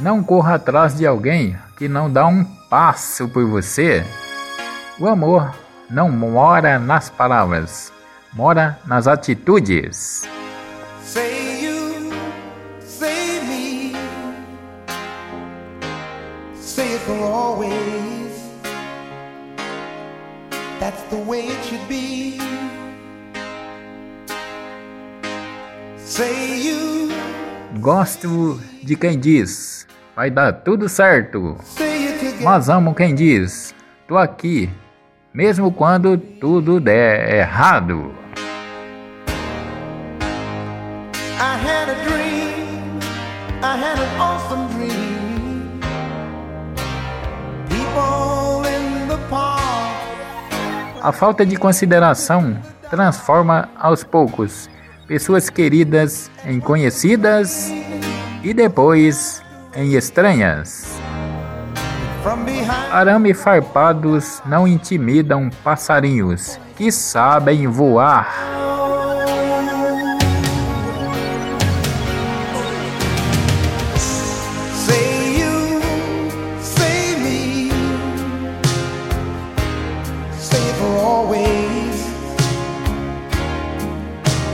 Não corra atrás de alguém que não dá um passo por você. O amor não mora nas palavras, mora nas atitudes. Say you, say me, say it for always. That's the way it should be. Say you, Gosto de quem diz, vai dar tudo certo. Mas amo quem diz, tô aqui, mesmo quando tudo der errado. I had a dream, I had an awesome dream. People in the park. A falta de consideração transforma aos poucos pessoas queridas em conhecidas e depois em estranhas. Arame farpados não intimidam passarinhos que sabem voar.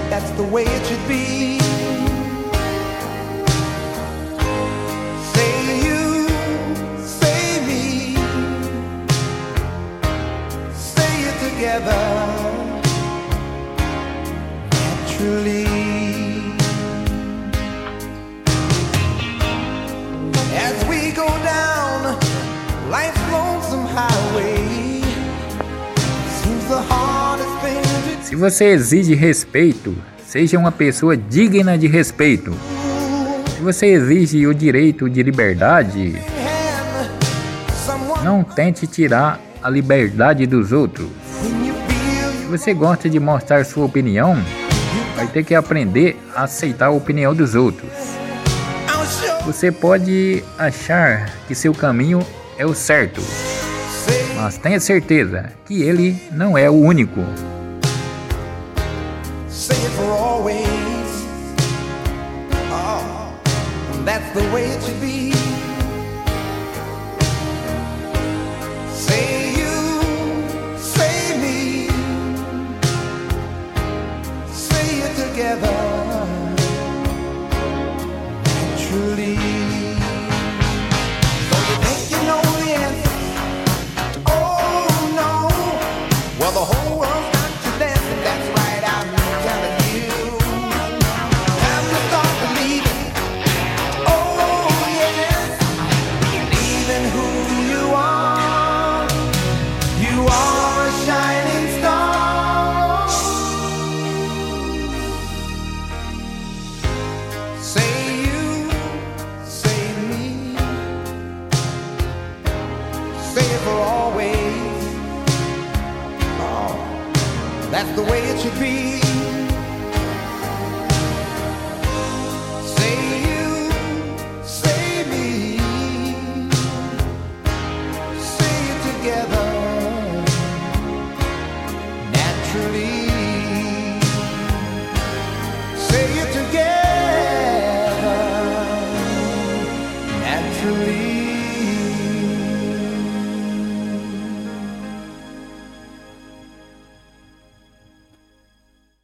That's the way it should be. Together. Naturally. As we go down life's lonesome highway, seems the hardest thing to Se você exige respeito, seja uma pessoa digna de respeito. Se você exige o direito de liberdade, não tente tirar a liberdade dos outros. Se você gosta de mostrar sua opinião, vai ter que aprender a aceitar a opinião dos outros. Você pode achar que seu caminho é o certo, mas tenha certeza que ele não é o único. Oh, that's the way it should be. Together. for always. Oh, that's the way it should be.